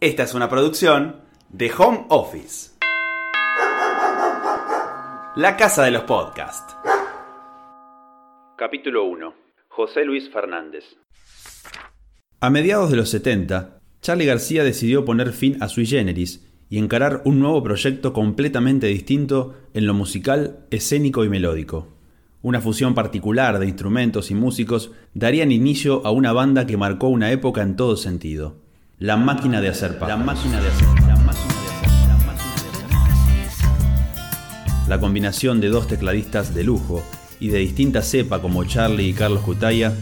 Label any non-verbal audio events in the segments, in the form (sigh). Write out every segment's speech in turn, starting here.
Esta es una producción de Home Office. La casa de los podcasts. Capítulo 1. José Luis Fernández. A mediados de los 70, Charlie García decidió poner fin a Sui Generis y encarar un nuevo proyecto completamente distinto en lo musical, escénico y melódico. Una fusión particular de instrumentos y músicos darían inicio a una banda que marcó una época en todo sentido. La máquina de hacer. La máquina de hacer, la máquina de hacer, la máquina de hacer. La combinación de dos tecladistas de lujo y de distinta cepa como Charlie y Carlos Cutaya,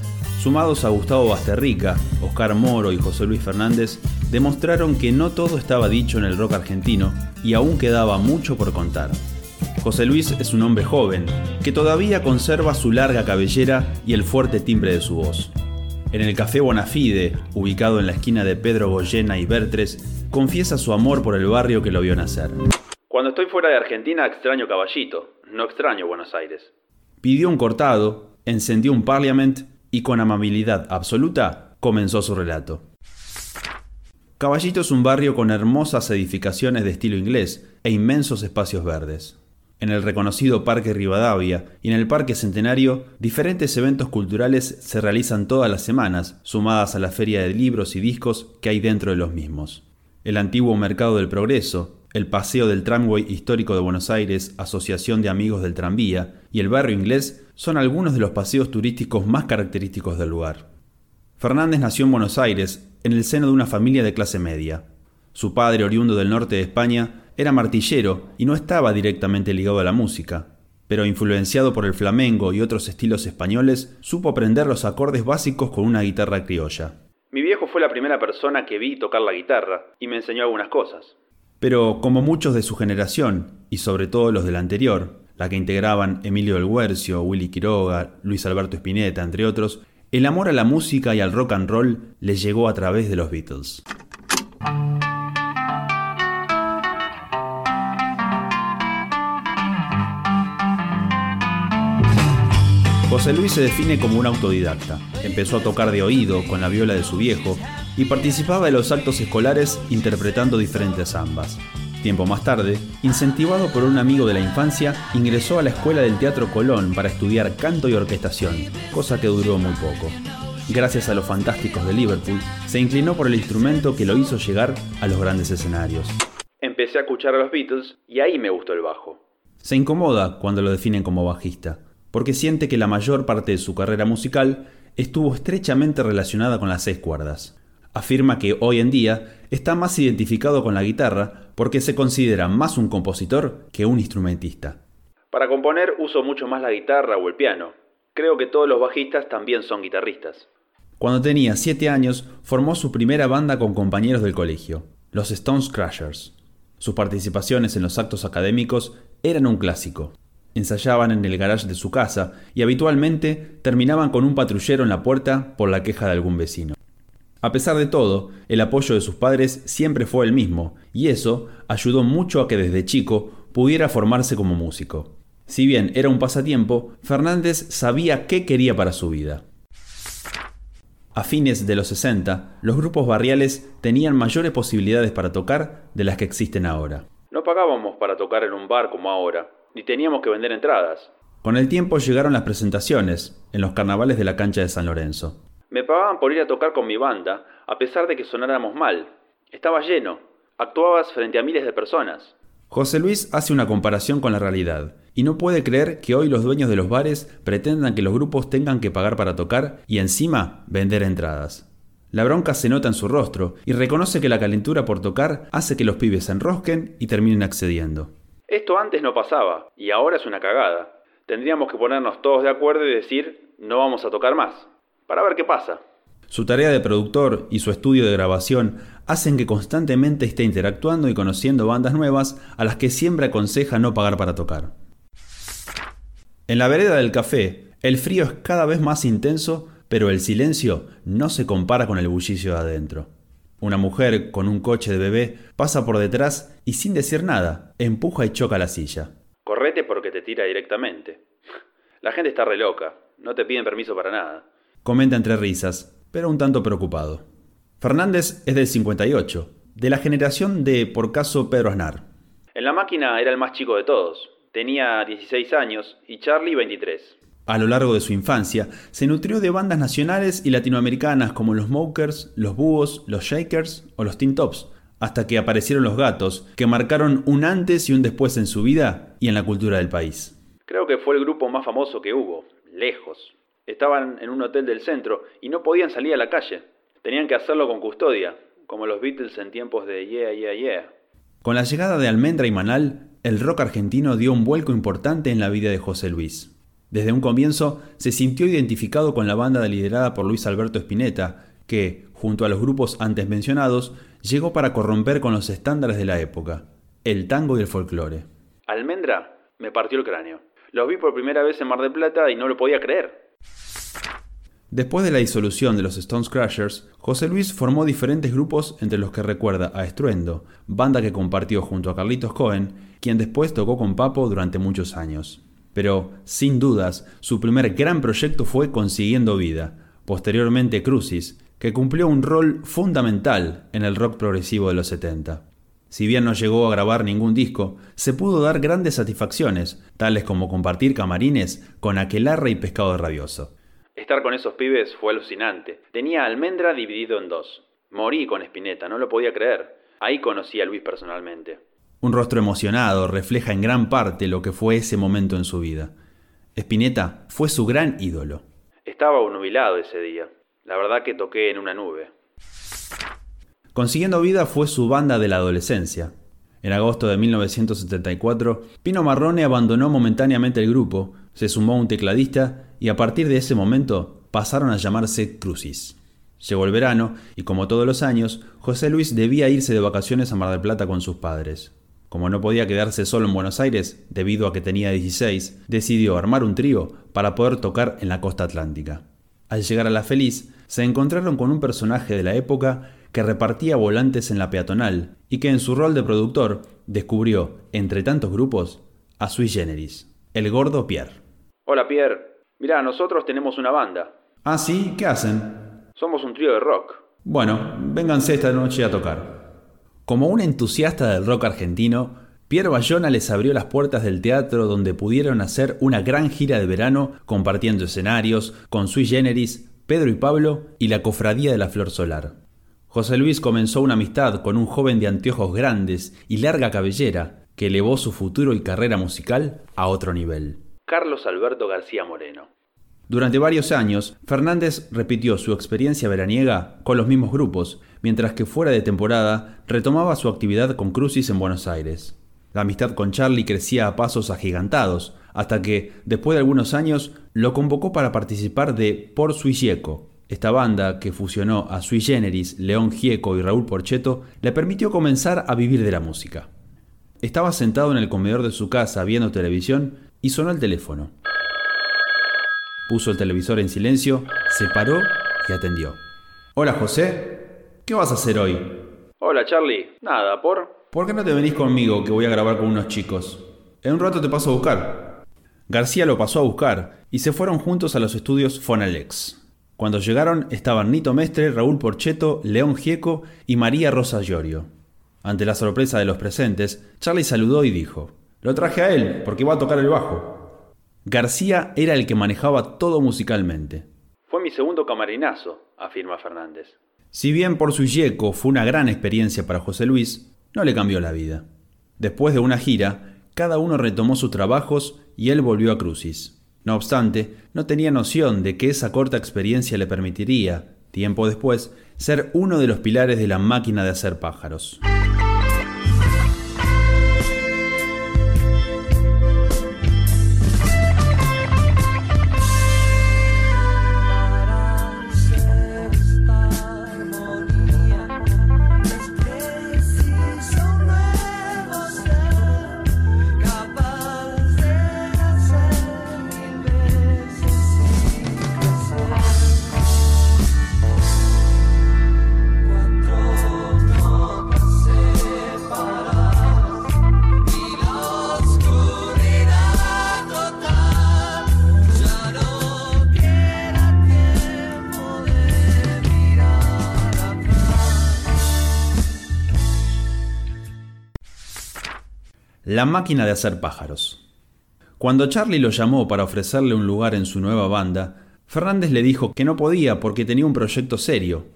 sumados a Gustavo Basterrica, Oscar Moro y José Luis Fernández, demostraron que no todo estaba dicho en el rock argentino y aún quedaba mucho por contar. José Luis es un hombre joven, que todavía conserva su larga cabellera y el fuerte timbre de su voz. En el Café Bonafide, ubicado en la esquina de Pedro Goyena y Bertres, confiesa su amor por el barrio que lo vio nacer. Cuando estoy fuera de Argentina extraño Caballito, no extraño Buenos Aires. Pidió un cortado, encendió un Parliament y con amabilidad absoluta comenzó su relato. Caballito es un barrio con hermosas edificaciones de estilo inglés e inmensos espacios verdes. En el reconocido Parque Rivadavia y en el Parque Centenario, diferentes eventos culturales se realizan todas las semanas, sumadas a la feria de libros y discos que hay dentro de los mismos. El antiguo Mercado del Progreso, el Paseo del Tramway Histórico de Buenos Aires, Asociación de Amigos del Tranvía y el Barrio Inglés son algunos de los paseos turísticos más característicos del lugar. Fernández nació en Buenos Aires en el seno de una familia de clase media. Su padre, oriundo del norte de España, era martillero y no estaba directamente ligado a la música, pero influenciado por el flamenco y otros estilos españoles, supo aprender los acordes básicos con una guitarra criolla. Mi viejo fue la primera persona que vi tocar la guitarra y me enseñó algunas cosas. Pero como muchos de su generación, y sobre todo los del anterior, la que integraban Emilio del Guercio, Willy Quiroga, Luis Alberto Spinetta, entre otros, el amor a la música y al rock and roll les llegó a través de los Beatles. José Luis se define como un autodidacta. Empezó a tocar de oído con la viola de su viejo y participaba de los actos escolares interpretando diferentes zambas. Tiempo más tarde, incentivado por un amigo de la infancia, ingresó a la Escuela del Teatro Colón para estudiar canto y orquestación, cosa que duró muy poco. Gracias a los fantásticos de Liverpool, se inclinó por el instrumento que lo hizo llegar a los grandes escenarios. Empecé a escuchar a los Beatles y ahí me gustó el bajo. Se incomoda cuando lo definen como bajista, porque siente que la mayor parte de su carrera musical estuvo estrechamente relacionada con las seis cuerdas. Afirma que hoy en día está más identificado con la guitarra porque se considera más un compositor que un instrumentista. Para componer uso mucho más la guitarra o el piano. Creo que todos los bajistas también son guitarristas. Cuando tenía 7 años, formó su primera banda con compañeros del colegio, los Stones Crashers. Sus participaciones en los actos académicos eran un clásico. Ensayaban en el garage de su casa y habitualmente terminaban con un patrullero en la puerta por la queja de algún vecino. A pesar de todo, el apoyo de sus padres siempre fue el mismo, y eso ayudó mucho a que desde chico pudiera formarse como músico. Si bien era un pasatiempo, Fernández sabía qué quería para su vida. A fines de los 60, los grupos barriales tenían mayores posibilidades para tocar de las que existen ahora. No pagábamos para tocar en un bar como ahora, ni teníamos que vender entradas. Con el tiempo llegaron las presentaciones, en los carnavales de la cancha de San Lorenzo. Me pagaban por ir a tocar con mi banda, a pesar de que sonáramos mal. Estaba lleno. Actuabas frente a miles de personas. José Luis hace una comparación con la realidad y no puede creer que hoy los dueños de los bares pretendan que los grupos tengan que pagar para tocar y encima vender entradas. La bronca se nota en su rostro y reconoce que la calentura por tocar hace que los pibes se enrosquen y terminen accediendo. Esto antes no pasaba y ahora es una cagada. Tendríamos que ponernos todos de acuerdo y decir no vamos a tocar más para ver qué pasa. Su tarea de productor y su estudio de grabación hacen que constantemente esté interactuando y conociendo bandas nuevas a las que siempre aconseja no pagar para tocar. En la vereda del café, el frío es cada vez más intenso, pero el silencio no se compara con el bullicio de adentro. Una mujer con un coche de bebé pasa por detrás y sin decir nada, empuja y choca la silla. Correte porque te tira directamente. La gente está re loca, no te piden permiso para nada comenta entre risas, pero un tanto preocupado. Fernández es del 58, de la generación de, por caso, Pedro Aznar. En la máquina era el más chico de todos. Tenía 16 años y Charlie 23. A lo largo de su infancia, se nutrió de bandas nacionales y latinoamericanas como los Mokers, los Búhos, los Shakers o los Teen Tops, hasta que aparecieron los gatos, que marcaron un antes y un después en su vida y en la cultura del país. Creo que fue el grupo más famoso que hubo, lejos. Estaban en un hotel del centro y no podían salir a la calle. Tenían que hacerlo con custodia, como los Beatles en tiempos de Yeah, Yeah, Yeah. Con la llegada de Almendra y Manal, el rock argentino dio un vuelco importante en la vida de José Luis. Desde un comienzo se sintió identificado con la banda liderada por Luis Alberto Spinetta, que, junto a los grupos antes mencionados, llegó para corromper con los estándares de la época, el tango y el folclore. Almendra me partió el cráneo. Los vi por primera vez en Mar del Plata y no lo podía creer. Después de la disolución de los Stones Crushers, José Luis formó diferentes grupos entre los que recuerda a Estruendo, banda que compartió junto a Carlitos Cohen, quien después tocó con Papo durante muchos años. Pero, sin dudas, su primer gran proyecto fue Consiguiendo Vida, posteriormente Crucis, que cumplió un rol fundamental en el rock progresivo de los 70. Si bien no llegó a grabar ningún disco, se pudo dar grandes satisfacciones, tales como compartir camarines con Aquelarre y Pescado Rabioso. Estar con esos pibes fue alucinante. Tenía almendra dividido en dos. Morí con Espineta, no lo podía creer. Ahí conocí a Luis personalmente. Un rostro emocionado refleja en gran parte lo que fue ese momento en su vida. Spinetta fue su gran ídolo. Estaba nubilado ese día. La verdad que toqué en una nube. Consiguiendo Vida fue su banda de la adolescencia. En agosto de 1974, Pino Marrone abandonó momentáneamente el grupo, se sumó un tecladista y a partir de ese momento pasaron a llamarse Crucis. Llegó el verano y como todos los años, José Luis debía irse de vacaciones a Mar del Plata con sus padres. Como no podía quedarse solo en Buenos Aires, debido a que tenía 16, decidió armar un trío para poder tocar en la costa atlántica. Al llegar a La Feliz, se encontraron con un personaje de la época que repartía volantes en la peatonal y que en su rol de productor descubrió, entre tantos grupos, a Sui Generis, el gordo Pierre. Hola Pierre, mirá, nosotros tenemos una banda. Ah, sí, ¿qué hacen? Somos un trío de rock. Bueno, vénganse esta noche a tocar. Como un entusiasta del rock argentino, Pierre Bayona les abrió las puertas del teatro donde pudieron hacer una gran gira de verano compartiendo escenarios con Sui Generis, Pedro y Pablo y la Cofradía de la Flor Solar. José Luis comenzó una amistad con un joven de anteojos grandes y larga cabellera que elevó su futuro y carrera musical a otro nivel. Carlos Alberto García Moreno. Durante varios años, Fernández repitió su experiencia veraniega con los mismos grupos, mientras que fuera de temporada retomaba su actividad con Crucis en Buenos Aires. La amistad con Charlie crecía a pasos agigantados, hasta que, después de algunos años, lo convocó para participar de Por Sui Gieco. Esta banda, que fusionó a Sui Generis, León Gieco y Raúl Porcheto, le permitió comenzar a vivir de la música. Estaba sentado en el comedor de su casa viendo televisión y sonó el teléfono. Puso el televisor en silencio, se paró y atendió. Hola José, ¿qué vas a hacer hoy? Hola Charlie, nada, ¿por? ¿Por qué no te venís conmigo que voy a grabar con unos chicos? En un rato te paso a buscar. García lo pasó a buscar y se fueron juntos a los estudios Fonalex. Cuando llegaron estaban Nito Mestre, Raúl Porcheto, León Gieco y María Rosa Llorio. Ante la sorpresa de los presentes, Charlie saludó y dijo, Lo traje a él, porque va a tocar el bajo. García era el que manejaba todo musicalmente. Fue mi segundo camarinazo, afirma Fernández. Si bien por su yeco fue una gran experiencia para José Luis, no le cambió la vida. Después de una gira, cada uno retomó sus trabajos y él volvió a Crucis. No obstante, no tenía noción de que esa corta experiencia le permitiría, tiempo después, ser uno de los pilares de la máquina de hacer pájaros. La máquina de hacer pájaros. Cuando Charlie lo llamó para ofrecerle un lugar en su nueva banda, Fernández le dijo que no podía porque tenía un proyecto serio,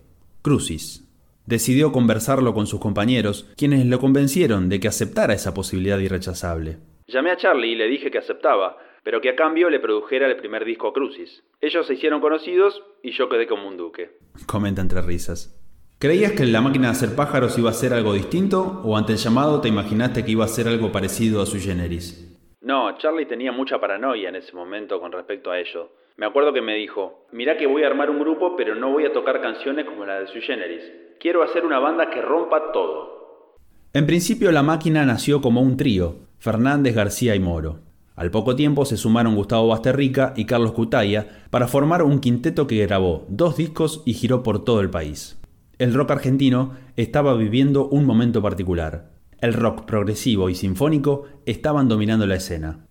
Crucis. Decidió conversarlo con sus compañeros, quienes lo convencieron de que aceptara esa posibilidad irrechazable. Llamé a Charlie y le dije que aceptaba, pero que a cambio le produjera el primer disco Crucis. Ellos se hicieron conocidos y yo quedé como un duque. Comenta entre risas. ¿Creías que la máquina de hacer pájaros iba a ser algo distinto o ante el llamado te imaginaste que iba a ser algo parecido a su generis? No, Charlie tenía mucha paranoia en ese momento con respecto a ello. Me acuerdo que me dijo, mirá que voy a armar un grupo pero no voy a tocar canciones como la de Sui Generis. Quiero hacer una banda que rompa todo. En principio la máquina nació como un trío, Fernández, García y Moro. Al poco tiempo se sumaron Gustavo Basterrica y Carlos Cutaya para formar un quinteto que grabó dos discos y giró por todo el país el rock argentino estaba viviendo un momento particular. El rock progresivo y sinfónico estaban dominando la escena.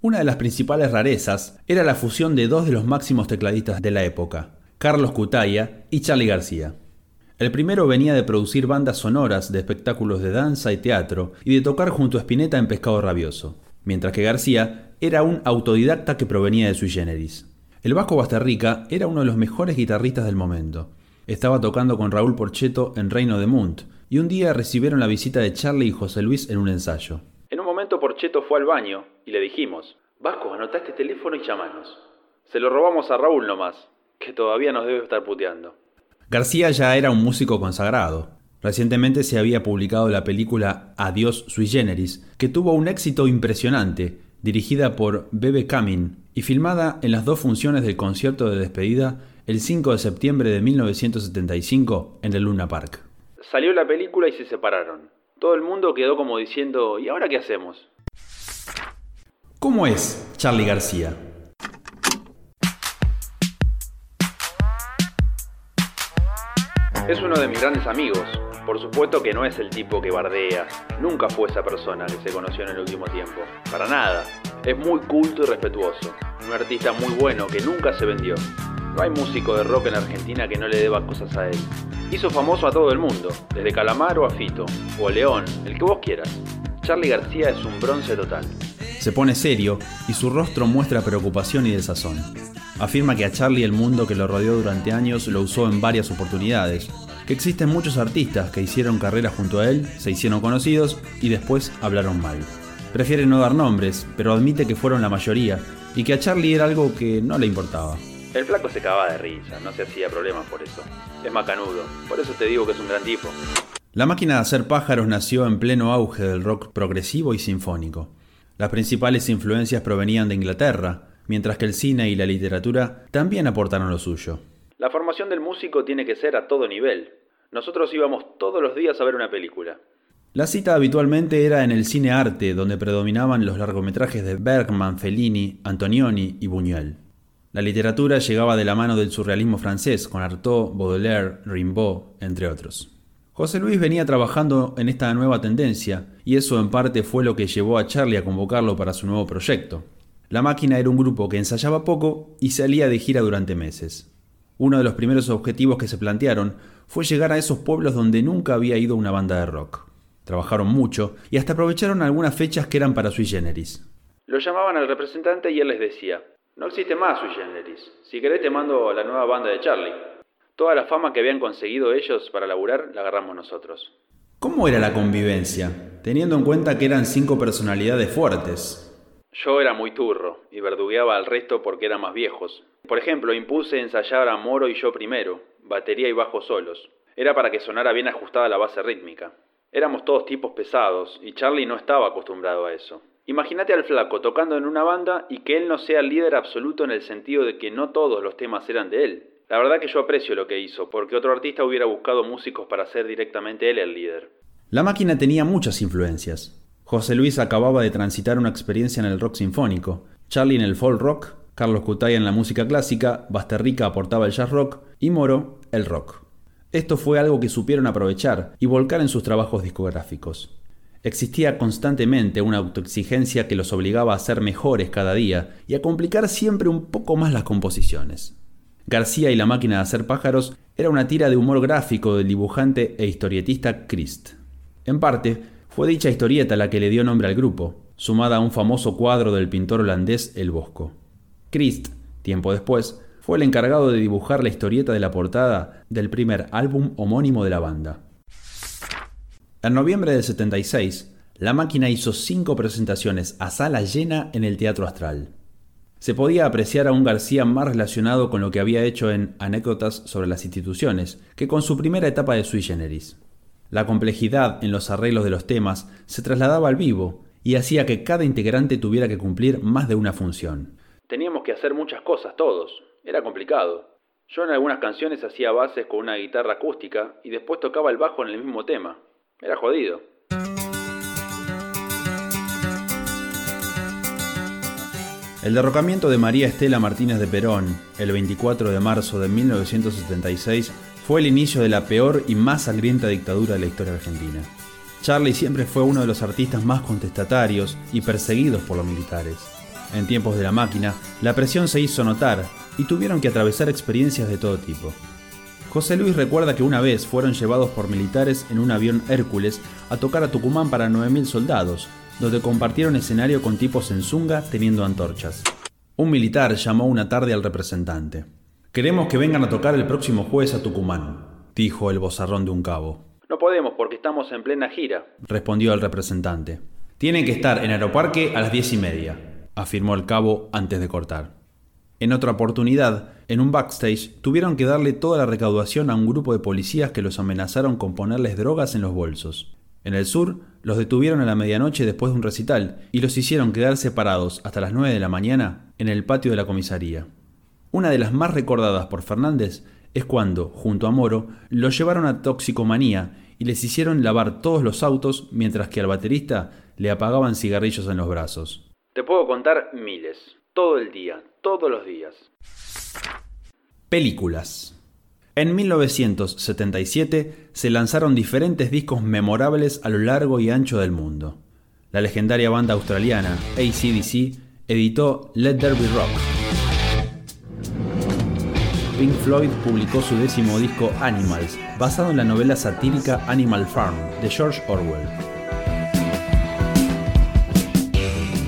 Una de las principales rarezas era la fusión de dos de los máximos tecladistas de la época, Carlos Cutaya y Charlie García. El primero venía de producir bandas sonoras de espectáculos de danza y teatro y de tocar junto a Spinetta en Pescado Rabioso, mientras que García era un autodidacta que provenía de sui generis. El Vasco Basterrica era uno de los mejores guitarristas del momento, estaba tocando con Raúl Porcheto en Reino de Munt, y un día recibieron la visita de Charlie y José Luis en un ensayo. En un momento Porcheto fue al baño y le dijimos, Vasco, anotá este teléfono y llamanos. Se lo robamos a Raúl nomás, que todavía nos debe estar puteando. García ya era un músico consagrado. Recientemente se había publicado la película Adiós sui generis, que tuvo un éxito impresionante, dirigida por Bebe Camin y filmada en las dos funciones del concierto de despedida el 5 de septiembre de 1975 en el Luna Park. Salió la película y se separaron. Todo el mundo quedó como diciendo, ¿y ahora qué hacemos? ¿Cómo es Charlie García? Es uno de mis grandes amigos. Por supuesto que no es el tipo que bardea. Nunca fue esa persona que se conoció en el último tiempo. Para nada. Es muy culto y respetuoso. Un artista muy bueno que nunca se vendió. No hay músico de rock en Argentina que no le deba cosas a él. Hizo famoso a todo el mundo, desde Calamaro a Fito, o León, el que vos quieras. Charlie García es un bronce total. Se pone serio y su rostro muestra preocupación y desazón. Afirma que a Charlie el mundo que lo rodeó durante años lo usó en varias oportunidades, que existen muchos artistas que hicieron carrera junto a él, se hicieron conocidos y después hablaron mal. Prefiere no dar nombres, pero admite que fueron la mayoría y que a Charlie era algo que no le importaba. El flaco se cagaba de risa, no se hacía problemas por eso. Es macanudo, por eso te digo que es un gran tipo. La máquina de hacer pájaros nació en pleno auge del rock progresivo y sinfónico. Las principales influencias provenían de Inglaterra, mientras que el cine y la literatura también aportaron lo suyo. La formación del músico tiene que ser a todo nivel. Nosotros íbamos todos los días a ver una película. La cita habitualmente era en el cine arte, donde predominaban los largometrajes de Bergman, Fellini, Antonioni y Buñuel. La literatura llegaba de la mano del surrealismo francés, con Artaud, Baudelaire, Rimbaud, entre otros. José Luis venía trabajando en esta nueva tendencia, y eso en parte fue lo que llevó a Charlie a convocarlo para su nuevo proyecto. La máquina era un grupo que ensayaba poco y salía de gira durante meses. Uno de los primeros objetivos que se plantearon fue llegar a esos pueblos donde nunca había ido una banda de rock. Trabajaron mucho y hasta aprovecharon algunas fechas que eran para sui generis. Lo llamaban al representante y él les decía, no existe más sui generis. Si querés te mando la nueva banda de Charlie. Toda la fama que habían conseguido ellos para laburar la agarramos nosotros. ¿Cómo era la convivencia, teniendo en cuenta que eran cinco personalidades fuertes? Yo era muy turro y verdugueaba al resto porque eran más viejos. Por ejemplo, impuse ensayar a Moro y yo primero, batería y bajo solos. Era para que sonara bien ajustada la base rítmica. Éramos todos tipos pesados y Charlie no estaba acostumbrado a eso. Imagínate al flaco tocando en una banda y que él no sea el líder absoluto en el sentido de que no todos los temas eran de él. La verdad que yo aprecio lo que hizo, porque otro artista hubiera buscado músicos para ser directamente él el líder. La máquina tenía muchas influencias. José Luis acababa de transitar una experiencia en el rock sinfónico, Charlie en el folk rock, Carlos Cutaya en la música clásica, Basterrica aportaba el jazz rock y Moro el rock. Esto fue algo que supieron aprovechar y volcar en sus trabajos discográficos. Existía constantemente una autoexigencia que los obligaba a ser mejores cada día y a complicar siempre un poco más las composiciones. García y la máquina de hacer pájaros era una tira de humor gráfico del dibujante e historietista Christ. En parte, Fue dicha historieta la que le dio nombre al grupo, sumada a un famoso cuadro del pintor holandés El Bosco. Christ, tiempo después, fue el encargado de dibujar la historieta de la portada del primer álbum homónimo de la banda. En noviembre del 76, la máquina hizo cinco presentaciones a sala llena en el Teatro Astral. Se podía apreciar a un García más relacionado con lo que había hecho en Anécdotas sobre las instituciones que con su primera etapa de sui generis. La complejidad en los arreglos de los temas se trasladaba al vivo y hacía que cada integrante tuviera que cumplir más de una función. Teníamos que hacer muchas cosas todos. Era complicado. Yo en algunas canciones hacía bases con una guitarra acústica y después tocaba el bajo en el mismo tema. Era jodido. El derrocamiento de María Estela Martínez de Perón, el 24 de marzo de 1976, fue el inicio de la peor y más sangrienta dictadura de la historia argentina. Charlie siempre fue uno de los artistas más contestatarios y perseguidos por los militares. En tiempos de la máquina, la presión se hizo notar y tuvieron que atravesar experiencias de todo tipo. José Luis recuerda que una vez fueron llevados por militares en un avión Hércules a tocar a Tucumán para 9.000 soldados, donde compartieron escenario con tipos en zunga teniendo antorchas. Un militar llamó una tarde al representante. Queremos que vengan a tocar el próximo jueves a Tucumán, dijo el bozarrón de un cabo. No podemos porque estamos en plena gira, respondió el representante. Tienen que estar en Aeroparque a las diez y media, afirmó el cabo antes de cortar. En otra oportunidad, en un backstage, tuvieron que darle toda la recaudación a un grupo de policías que los amenazaron con ponerles drogas en los bolsos. En el sur, los detuvieron a la medianoche después de un recital y los hicieron quedar separados hasta las 9 de la mañana en el patio de la comisaría. Una de las más recordadas por Fernández es cuando, junto a Moro, lo llevaron a toxicomanía y les hicieron lavar todos los autos mientras que al baterista le apagaban cigarrillos en los brazos. Te puedo contar miles, todo el día, todos los días. Películas. En 1977 se lanzaron diferentes discos memorables a lo largo y ancho del mundo. La legendaria banda australiana ACDC editó Let There Be Rock Pink Floyd publicó su décimo disco Animals, basado en la novela satírica Animal Farm de George Orwell.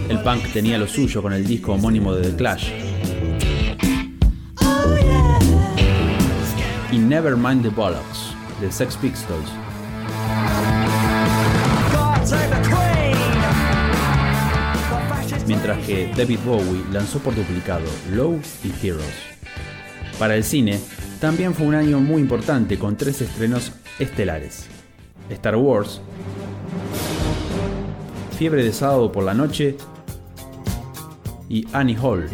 El punk tenía lo suyo con el disco homónimo de The Clash. Y Nevermind the Bollocks de Sex Pistols. Mientras que David Bowie lanzó por duplicado Low y Heroes. Para el cine, también fue un año muy importante con tres estrenos estelares. Star Wars, Fiebre de sábado por la noche y Annie Hall,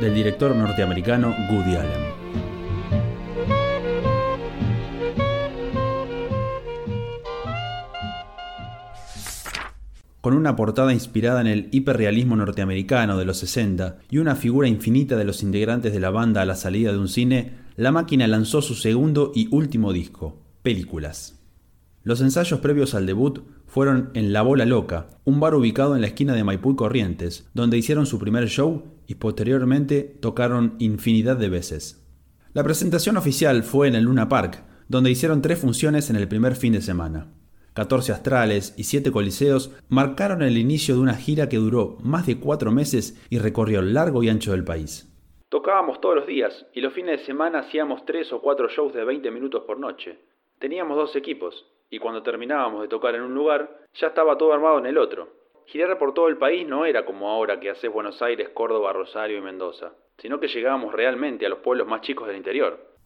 del director norteamericano Woody Allen. Con una portada inspirada en el hiperrealismo norteamericano de los 60 y una figura infinita de los integrantes de la banda a la salida de un cine, la máquina lanzó su segundo y último disco, Películas. Los ensayos previos al debut fueron en La Bola Loca, un bar ubicado en la esquina de Maipú y Corrientes, donde hicieron su primer show y posteriormente tocaron infinidad de veces. La presentación oficial fue en el Luna Park, donde hicieron tres funciones en el primer fin de semana. 14 astrales y 7 coliseos marcaron el inicio de una gira que duró más de cuatro meses y recorrió largo y ancho del país. Tocábamos todos los días y los fines de semana hacíamos 3 o 4 shows de 20 minutos por noche. Teníamos dos equipos y cuando terminábamos de tocar en un lugar ya estaba todo armado en el otro. Girar por todo el país no era como ahora que haces Buenos Aires, Córdoba, Rosario y Mendoza, sino que llegábamos realmente a los pueblos más chicos del interior.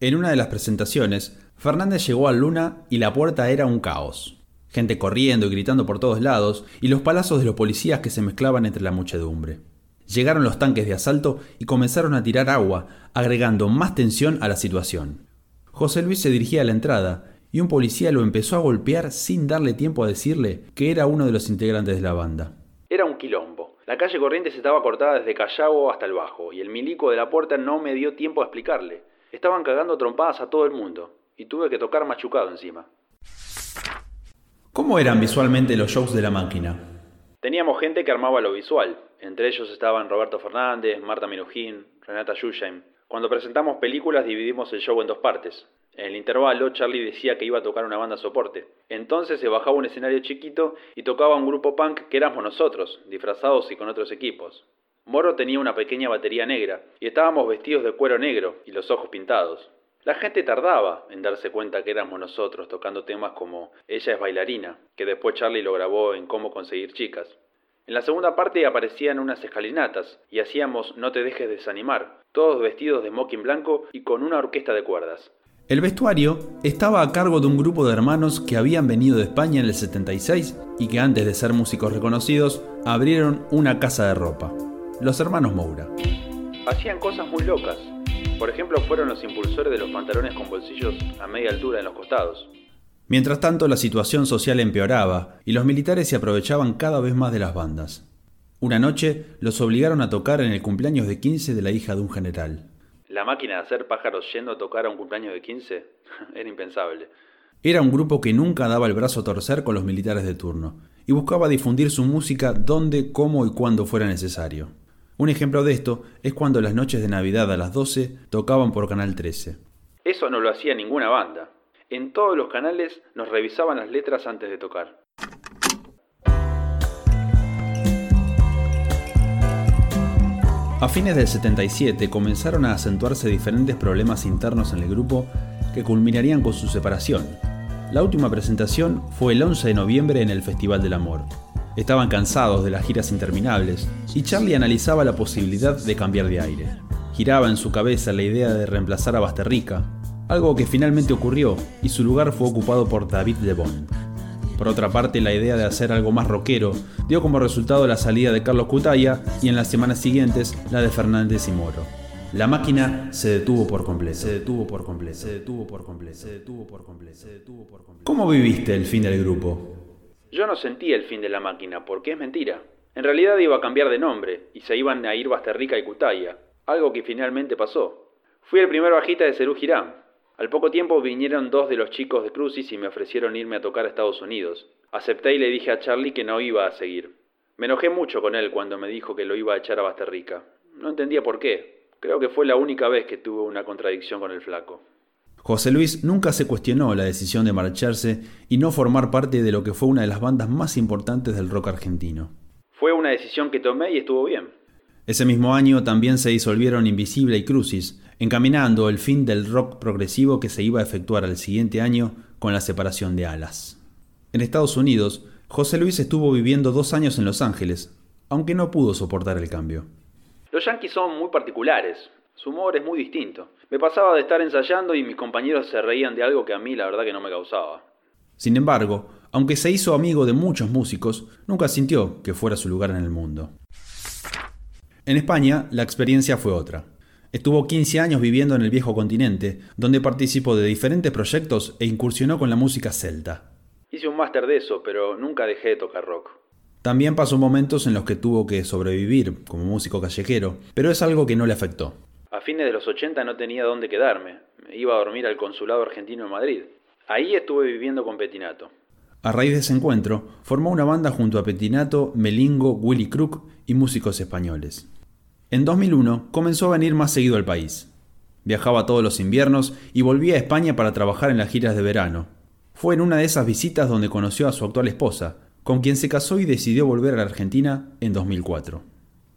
En una de las presentaciones, Fernández llegó a Luna y la puerta era un caos. Gente corriendo y gritando por todos lados y los palazos de los policías que se mezclaban entre la muchedumbre. Llegaron los tanques de asalto y comenzaron a tirar agua, agregando más tensión a la situación. José Luis se dirigía a la entrada y un policía lo empezó a golpear sin darle tiempo a decirle que era uno de los integrantes de la banda. Era un quilombo. La calle Corrientes estaba cortada desde Callao hasta el Bajo y el milico de la puerta no me dio tiempo a explicarle. Estaban cagando trompadas a todo el mundo y tuve que tocar machucado encima. ¿Cómo eran visualmente los shows de la máquina? Teníamos gente que armaba lo visual. Entre ellos estaban Roberto Fernández, Marta Minujín, Renata Yusheim. Cuando presentamos películas dividimos el show en dos partes. En el intervalo, Charlie decía que iba a tocar una banda soporte. Entonces se bajaba un escenario chiquito y tocaba un grupo punk que éramos nosotros, disfrazados y con otros equipos. Moro tenía una pequeña batería negra y estábamos vestidos de cuero negro y los ojos pintados. La gente tardaba en darse cuenta que éramos nosotros tocando temas como Ella es bailarina, que después Charlie lo grabó en Cómo conseguir chicas. En la segunda parte aparecían unas escalinatas y hacíamos No te dejes desanimar, todos vestidos de smoking blanco y con una orquesta de cuerdas. El vestuario estaba a cargo de un grupo de hermanos que habían venido de España en el 76 y que antes de ser músicos reconocidos abrieron una casa de ropa, los hermanos Moura. Hacían cosas muy locas. Por ejemplo, fueron los impulsores de los pantalones con bolsillos a media altura en los costados. Mientras tanto, la situación social empeoraba y los militares se aprovechaban cada vez más de las bandas. Una noche los obligaron a tocar en el cumpleaños de 15 de la hija de un general. La máquina de hacer pájaros yendo a tocar a un cumpleaños de 15 (laughs) era impensable. Era un grupo que nunca daba el brazo a torcer con los militares de turno y buscaba difundir su música donde, cómo y cuando fuera necesario. Un ejemplo de esto es cuando las noches de Navidad a las 12 tocaban por Canal 13. Eso no lo hacía ninguna banda. En todos los canales nos revisaban las letras antes de tocar. A fines del 77 comenzaron a acentuarse diferentes problemas internos en el grupo que culminarían con su separación. La última presentación fue el 11 de noviembre en el Festival del Amor. Estaban cansados de las giras interminables y Charlie analizaba la posibilidad de cambiar de aire. Giraba en su cabeza la idea de reemplazar a Basterrica, algo que finalmente ocurrió y su lugar fue ocupado por David Lebon. Por otra parte, la idea de hacer algo más rockero dio como resultado la salida de Carlos Cutaya y en las semanas siguientes la de Fernández y Moro. La máquina se detuvo por completo. Detuvo por completo. Se detuvo por completo. Se detuvo por completo. Se detuvo por completo. ¿Cómo viviste el fin del grupo? Yo no sentí el fin de la máquina, porque es mentira. En realidad iba a cambiar de nombre y se iban a ir Basterrica y Cutaya, algo que finalmente pasó. Fui el primer bajista de Cerú Girán, al poco tiempo vinieron dos de los chicos de Crucis y me ofrecieron irme a tocar a Estados Unidos. Acepté y le dije a Charlie que no iba a seguir. Me enojé mucho con él cuando me dijo que lo iba a echar a Basterrica. No entendía por qué. Creo que fue la única vez que tuve una contradicción con el flaco. José Luis nunca se cuestionó la decisión de marcharse y no formar parte de lo que fue una de las bandas más importantes del rock argentino. Fue una decisión que tomé y estuvo bien. Ese mismo año también se disolvieron Invisible y Crucis, encaminando el fin del rock progresivo que se iba a efectuar al siguiente año con la separación de Alas. En Estados Unidos, José Luis estuvo viviendo dos años en Los Ángeles, aunque no pudo soportar el cambio. Los Yankees son muy particulares, su humor es muy distinto. Me pasaba de estar ensayando y mis compañeros se reían de algo que a mí la verdad que no me causaba. Sin embargo, aunque se hizo amigo de muchos músicos, nunca sintió que fuera su lugar en el mundo. En España, la experiencia fue otra. Estuvo 15 años viviendo en el viejo continente, donde participó de diferentes proyectos e incursionó con la música celta. Hice un máster de eso, pero nunca dejé de tocar rock. También pasó momentos en los que tuvo que sobrevivir como músico callejero, pero es algo que no le afectó. A fines de los 80 no tenía dónde quedarme. Me iba a dormir al consulado argentino en Madrid. Ahí estuve viviendo con Petinato. A raíz de ese encuentro, formó una banda junto a Petinato, Melingo, Willy Crook y músicos españoles. En 2001 comenzó a venir más seguido al país. Viajaba todos los inviernos y volvía a España para trabajar en las giras de verano. Fue en una de esas visitas donde conoció a su actual esposa, con quien se casó y decidió volver a la Argentina en 2004.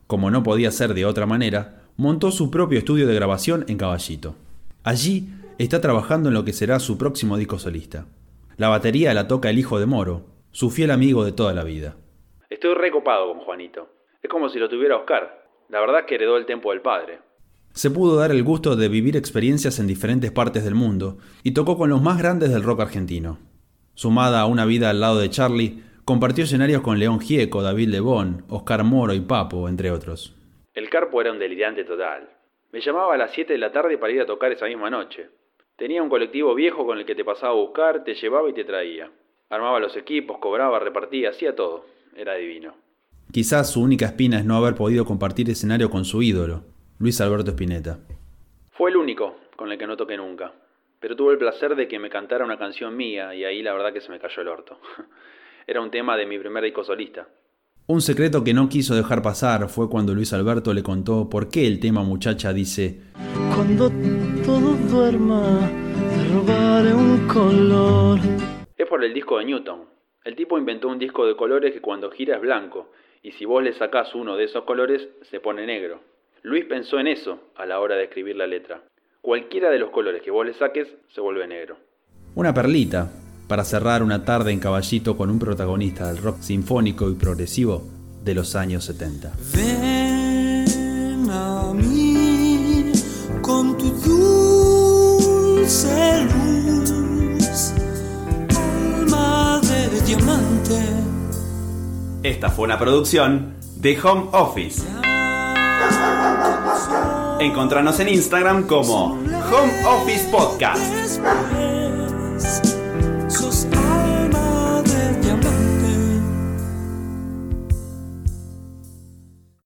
Como no podía ser de otra manera, montó su propio estudio de grabación en Caballito. Allí está trabajando en lo que será su próximo disco solista. La batería la toca el hijo de Moro, su fiel amigo de toda la vida. Estoy recopado con Juanito. Es como si lo tuviera Oscar. La verdad que heredó el tiempo del padre. Se pudo dar el gusto de vivir experiencias en diferentes partes del mundo y tocó con los más grandes del rock argentino. Sumada a una vida al lado de Charlie, compartió escenarios con León Gieco, David Lebón, Oscar Moro y Papo, entre otros. El Carpo era un delirante total. Me llamaba a las 7 de la tarde para ir a tocar esa misma noche. Tenía un colectivo viejo con el que te pasaba a buscar, te llevaba y te traía. Armaba los equipos, cobraba, repartía, hacía todo. Era divino. Quizás su única espina es no haber podido compartir escenario con su ídolo, Luis Alberto Spinetta. Fue el único con el que no toqué nunca, pero tuve el placer de que me cantara una canción mía y ahí la verdad que se me cayó el orto. (laughs) Era un tema de mi primer disco solista. Un secreto que no quiso dejar pasar fue cuando Luis Alberto le contó por qué el tema muchacha dice Cuando todo duerma, trovare un color. Es por el disco de Newton. El tipo inventó un disco de colores que cuando gira es blanco, y si vos le sacás uno de esos colores, se pone negro. Luis pensó en eso a la hora de escribir la letra. Cualquiera de los colores que vos le saques, se vuelve negro. Una perlita para cerrar una tarde en caballito con un protagonista del rock sinfónico y progresivo de los años 70. Ven a mí con tu dulce luz, alma de diamante. Esta fue una producción de Home Office. Encontranos en Instagram como Home Office Podcast. Después